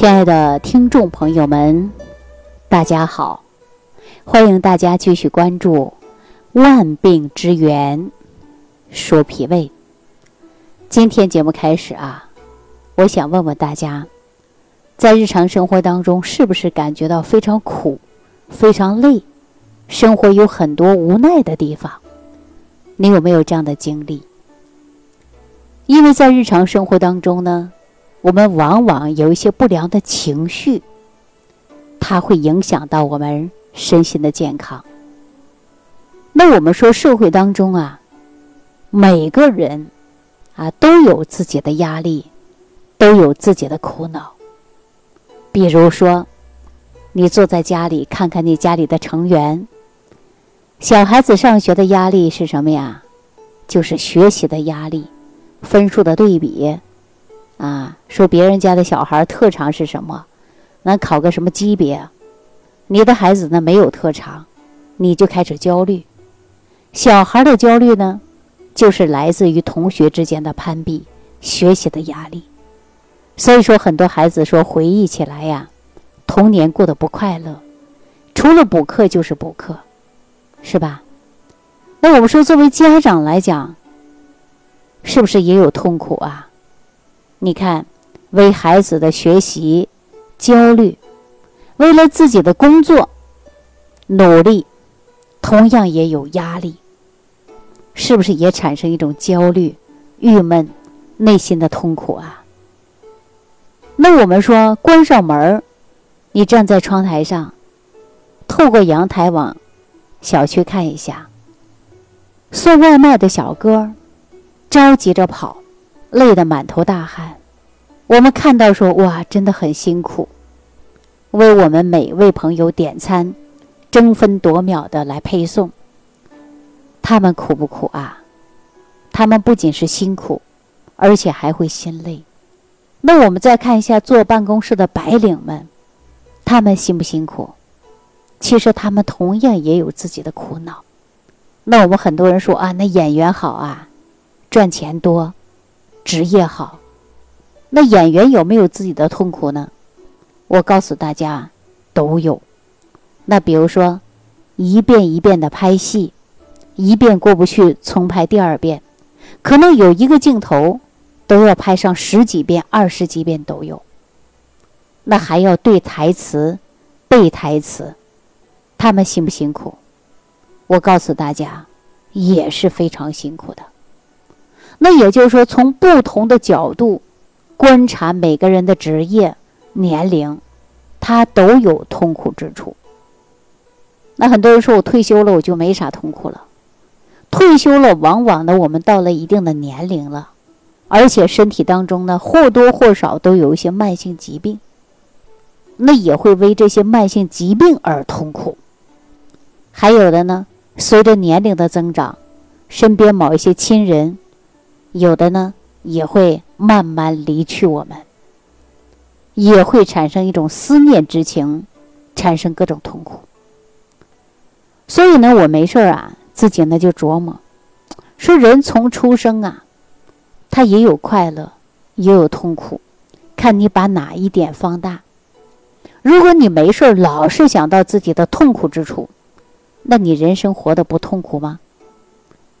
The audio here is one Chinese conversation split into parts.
亲爱的听众朋友们，大家好！欢迎大家继续关注《万病之源》，说脾胃。今天节目开始啊，我想问问大家，在日常生活当中，是不是感觉到非常苦、非常累，生活有很多无奈的地方？你有没有这样的经历？因为在日常生活当中呢。我们往往有一些不良的情绪，它会影响到我们身心的健康。那我们说，社会当中啊，每个人啊都有自己的压力，都有自己的苦恼。比如说，你坐在家里，看看你家里的成员，小孩子上学的压力是什么呀？就是学习的压力，分数的对比。啊，说别人家的小孩特长是什么，能考个什么级别？你的孩子呢没有特长，你就开始焦虑。小孩的焦虑呢，就是来自于同学之间的攀比、学习的压力。所以说，很多孩子说回忆起来呀，童年过得不快乐，除了补课就是补课，是吧？那我们说，作为家长来讲，是不是也有痛苦啊？你看，为孩子的学习焦虑，为了自己的工作努力，同样也有压力，是不是也产生一种焦虑、郁闷、内心的痛苦啊？那我们说，关上门，你站在窗台上，透过阳台往小区看一下，送外卖的小哥着急着跑。累得满头大汗，我们看到说哇，真的很辛苦，为我们每位朋友点餐，争分夺秒的来配送。他们苦不苦啊？他们不仅是辛苦，而且还会心累。那我们再看一下坐办公室的白领们，他们辛不辛苦？其实他们同样也有自己的苦恼。那我们很多人说啊，那演员好啊，赚钱多。职业好，那演员有没有自己的痛苦呢？我告诉大家，都有。那比如说，一遍一遍的拍戏，一遍过不去，重拍第二遍，可能有一个镜头都要拍上十几遍、二十几遍都有。那还要对台词、背台词，他们辛不辛苦？我告诉大家，也是非常辛苦的。那也就是说，从不同的角度观察每个人的职业、年龄，他都有痛苦之处。那很多人说我退休了，我就没啥痛苦了。退休了，往往呢，我们到了一定的年龄了，而且身体当中呢，或多或少都有一些慢性疾病，那也会为这些慢性疾病而痛苦。还有的呢，随着年龄的增长，身边某一些亲人。有的呢，也会慢慢离去我们，也会产生一种思念之情，产生各种痛苦。所以呢，我没事啊，自己呢就琢磨，说人从出生啊，他也有快乐，也有痛苦，看你把哪一点放大。如果你没事老是想到自己的痛苦之处，那你人生活的不痛苦吗？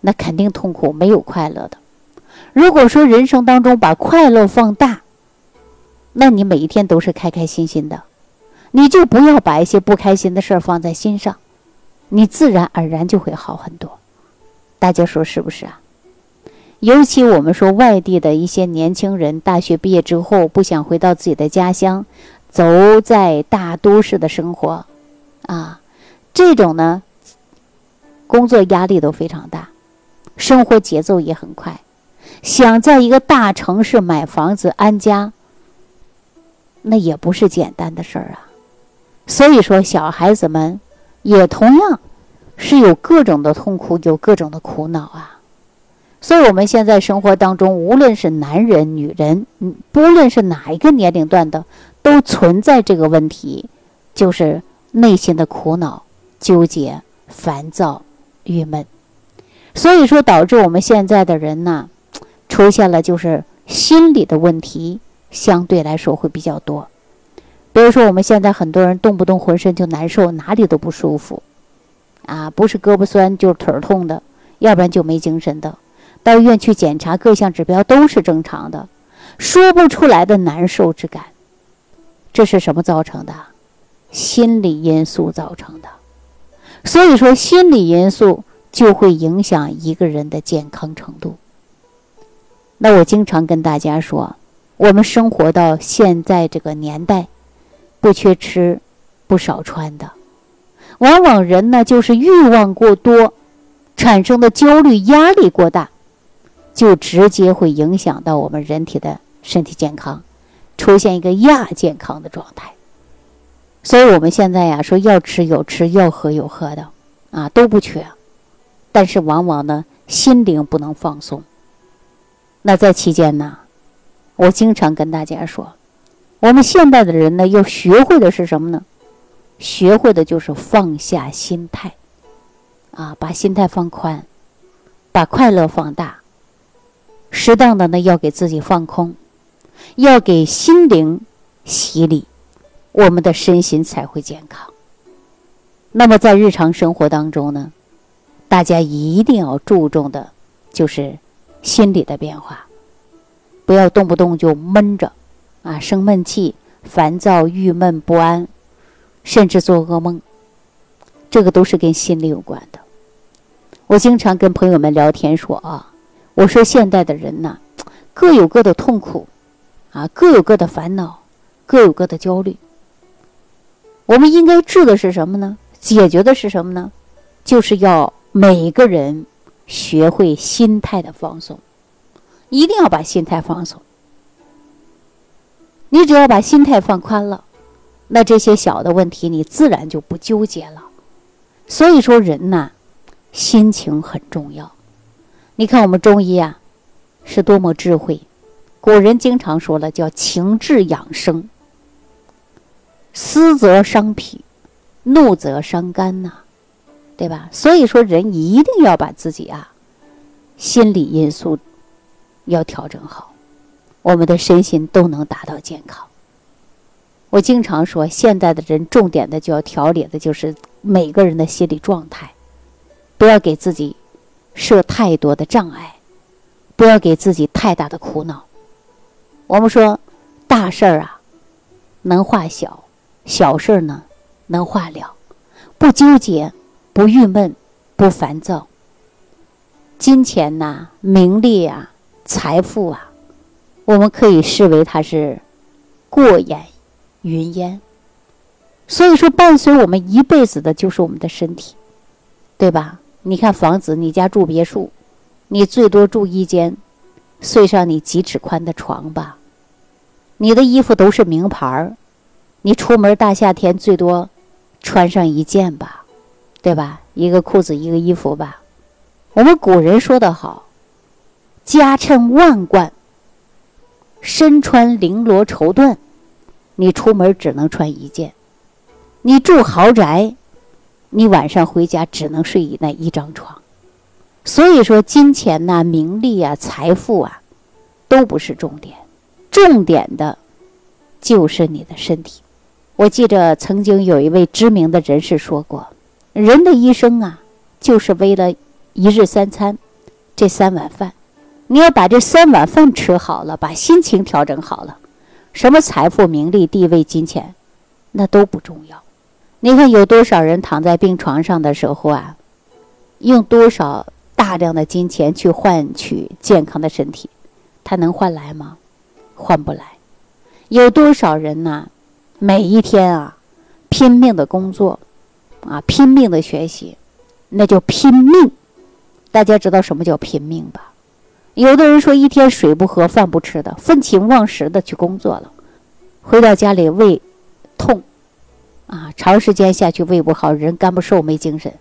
那肯定痛苦，没有快乐的。如果说人生当中把快乐放大，那你每一天都是开开心心的，你就不要把一些不开心的事儿放在心上，你自然而然就会好很多。大家说是不是啊？尤其我们说外地的一些年轻人，大学毕业之后不想回到自己的家乡，走在大都市的生活，啊，这种呢，工作压力都非常大，生活节奏也很快。想在一个大城市买房子安家，那也不是简单的事儿啊。所以说，小孩子们也同样是有各种的痛苦，有各种的苦恼啊。所以，我们现在生活当中，无论是男人、女人，不论是哪一个年龄段的，都存在这个问题，就是内心的苦恼、纠结、烦躁、郁闷。所以说，导致我们现在的人呢。出现了就是心理的问题，相对来说会比较多。比如说我们现在很多人动不动浑身就难受，哪里都不舒服，啊，不是胳膊酸就是腿儿痛的，要不然就没精神的。到医院去检查，各项指标都是正常的，说不出来的难受之感，这是什么造成的？心理因素造成的。所以说，心理因素就会影响一个人的健康程度。那我经常跟大家说，我们生活到现在这个年代，不缺吃，不少穿的，往往人呢就是欲望过多，产生的焦虑、压力过大，就直接会影响到我们人体的身体健康，出现一个亚健康的状态。所以我们现在呀，说要吃有吃，要喝有喝的，啊都不缺，但是往往呢，心灵不能放松。那在期间呢，我经常跟大家说，我们现代的人呢，要学会的是什么呢？学会的就是放下心态，啊，把心态放宽，把快乐放大。适当的呢，要给自己放空，要给心灵洗礼，我们的身心才会健康。那么在日常生活当中呢，大家一定要注重的，就是。心理的变化，不要动不动就闷着，啊，生闷气、烦躁、郁闷不安，甚至做噩梦，这个都是跟心理有关的。我经常跟朋友们聊天说啊，我说现代的人呢，各有各的痛苦，啊，各有各的烦恼，各有各的焦虑。我们应该治的是什么呢？解决的是什么呢？就是要每一个人。学会心态的放松，一定要把心态放松。你只要把心态放宽了，那这些小的问题你自然就不纠结了。所以说，人呐，心情很重要。你看我们中医啊，是多么智慧。古人经常说了，叫情志养生。思则伤脾，怒则伤肝呐。对吧？所以说，人一定要把自己啊，心理因素要调整好，我们的身心都能达到健康。我经常说，现在的人重点的就要调理的就是每个人的心理状态，不要给自己设太多的障碍，不要给自己太大的苦恼。我们说，大事儿啊能化小，小事儿呢能化了，不纠结。不郁闷，不烦躁。金钱呐，名利啊，财富啊，我们可以视为它是过眼云烟。所以说，伴随我们一辈子的就是我们的身体，对吧？你看房子，你家住别墅，你最多住一间，睡上你几尺宽的床吧。你的衣服都是名牌儿，你出门大夏天最多穿上一件吧。对吧？一个裤子，一个衣服吧。我们古人说的好：“家趁万贯，身穿绫罗绸缎。”你出门只能穿一件。你住豪宅，你晚上回家只能睡那一张床。所以说，金钱呐、名利啊、财富啊，都不是重点，重点的，就是你的身体。我记着曾经有一位知名的人士说过。人的一生啊，就是为了一日三餐，这三碗饭。你要把这三碗饭吃好了，把心情调整好了，什么财富、名利、地位、金钱，那都不重要。你看有多少人躺在病床上的时候啊，用多少大量的金钱去换取健康的身体，他能换来吗？换不来。有多少人呢？每一天啊，拼命的工作。啊，拼命的学习，那叫拼命。大家知道什么叫拼命吧？有的人说一天水不喝，饭不吃的，废寝忘食的去工作了，回到家里胃痛，啊，长时间下去胃不好，人干不瘦，没精神，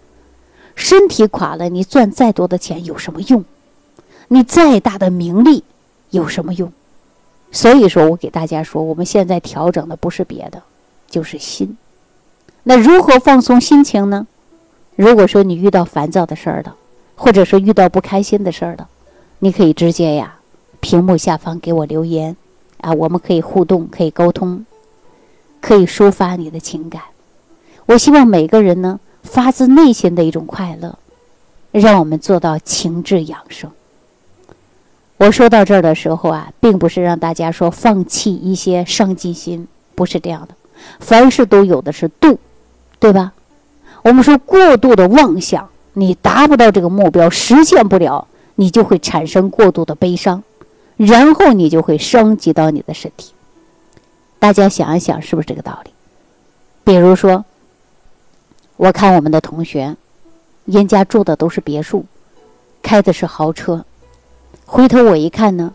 身体垮了，你赚再多的钱有什么用？你再大的名利有什么用？所以说我给大家说，我们现在调整的不是别的，就是心。那如何放松心情呢？如果说你遇到烦躁的事儿了，或者说遇到不开心的事儿了，你可以直接呀，屏幕下方给我留言，啊，我们可以互动，可以沟通。可以抒发你的情感。我希望每个人呢，发自内心的一种快乐，让我们做到情志养生。我说到这儿的时候啊，并不是让大家说放弃一些上进心，不是这样的。凡事都有的是度，对吧？我们说过度的妄想，你达不到这个目标，实现不了，你就会产生过度的悲伤，然后你就会升级到你的身体。大家想一想，是不是这个道理？比如说，我看我们的同学，人家住的都是别墅，开的是豪车。回头我一看呢，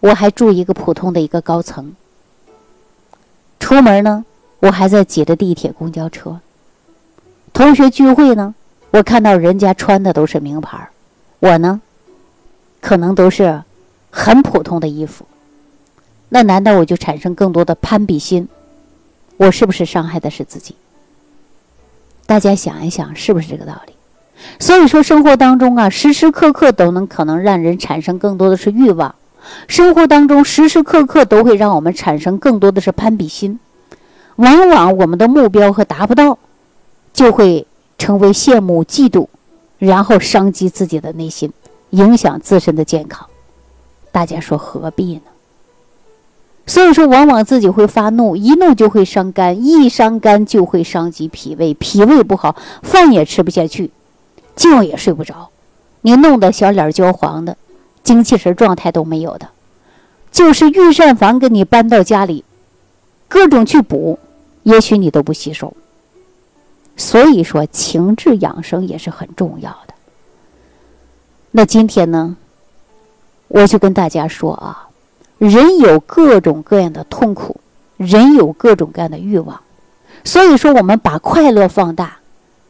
我还住一个普通的一个高层。出门呢，我还在挤着地铁、公交车。同学聚会呢，我看到人家穿的都是名牌，我呢，可能都是很普通的衣服。那难道我就产生更多的攀比心？我是不是伤害的是自己？大家想一想，是不是这个道理？所以说，生活当中啊，时时刻刻都能可能让人产生更多的是欲望，生活当中时时刻刻都会让我们产生更多的是攀比心。往往我们的目标和达不到，就会成为羡慕、嫉妒，然后伤及自己的内心，影响自身的健康。大家说何必呢？所以说，往往自己会发怒，一怒就会伤肝，一伤肝就会伤及脾胃，脾胃不好，饭也吃不下去。觉也睡不着，你弄得小脸焦黄的，精气神状态都没有的，就是御膳房给你搬到家里，各种去补，也许你都不吸收。所以说，情志养生也是很重要的。那今天呢，我就跟大家说啊，人有各种各样的痛苦，人有各种各样的欲望，所以说我们把快乐放大，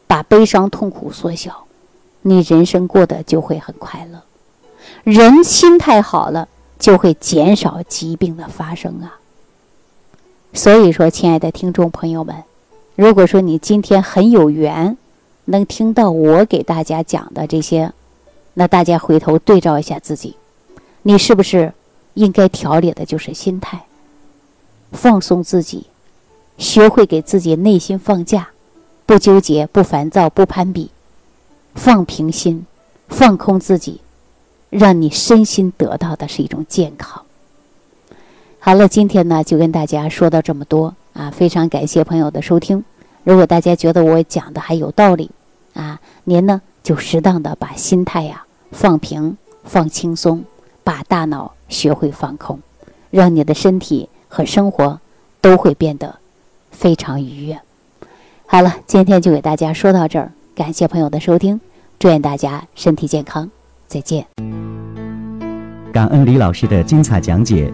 把悲伤痛苦缩小。你人生过得就会很快乐，人心态好了，就会减少疾病的发生啊。所以说，亲爱的听众朋友们，如果说你今天很有缘，能听到我给大家讲的这些，那大家回头对照一下自己，你是不是应该调理的就是心态，放松自己，学会给自己内心放假，不纠结，不烦躁，不攀比。放平心，放空自己，让你身心得到的是一种健康。好了，今天呢就跟大家说到这么多啊，非常感谢朋友的收听。如果大家觉得我讲的还有道理啊，您呢就适当的把心态呀放平、放轻松，把大脑学会放空，让你的身体和生活都会变得非常愉悦。好了，今天就给大家说到这儿。感谢朋友的收听，祝愿大家身体健康，再见。感恩李老师的精彩讲解。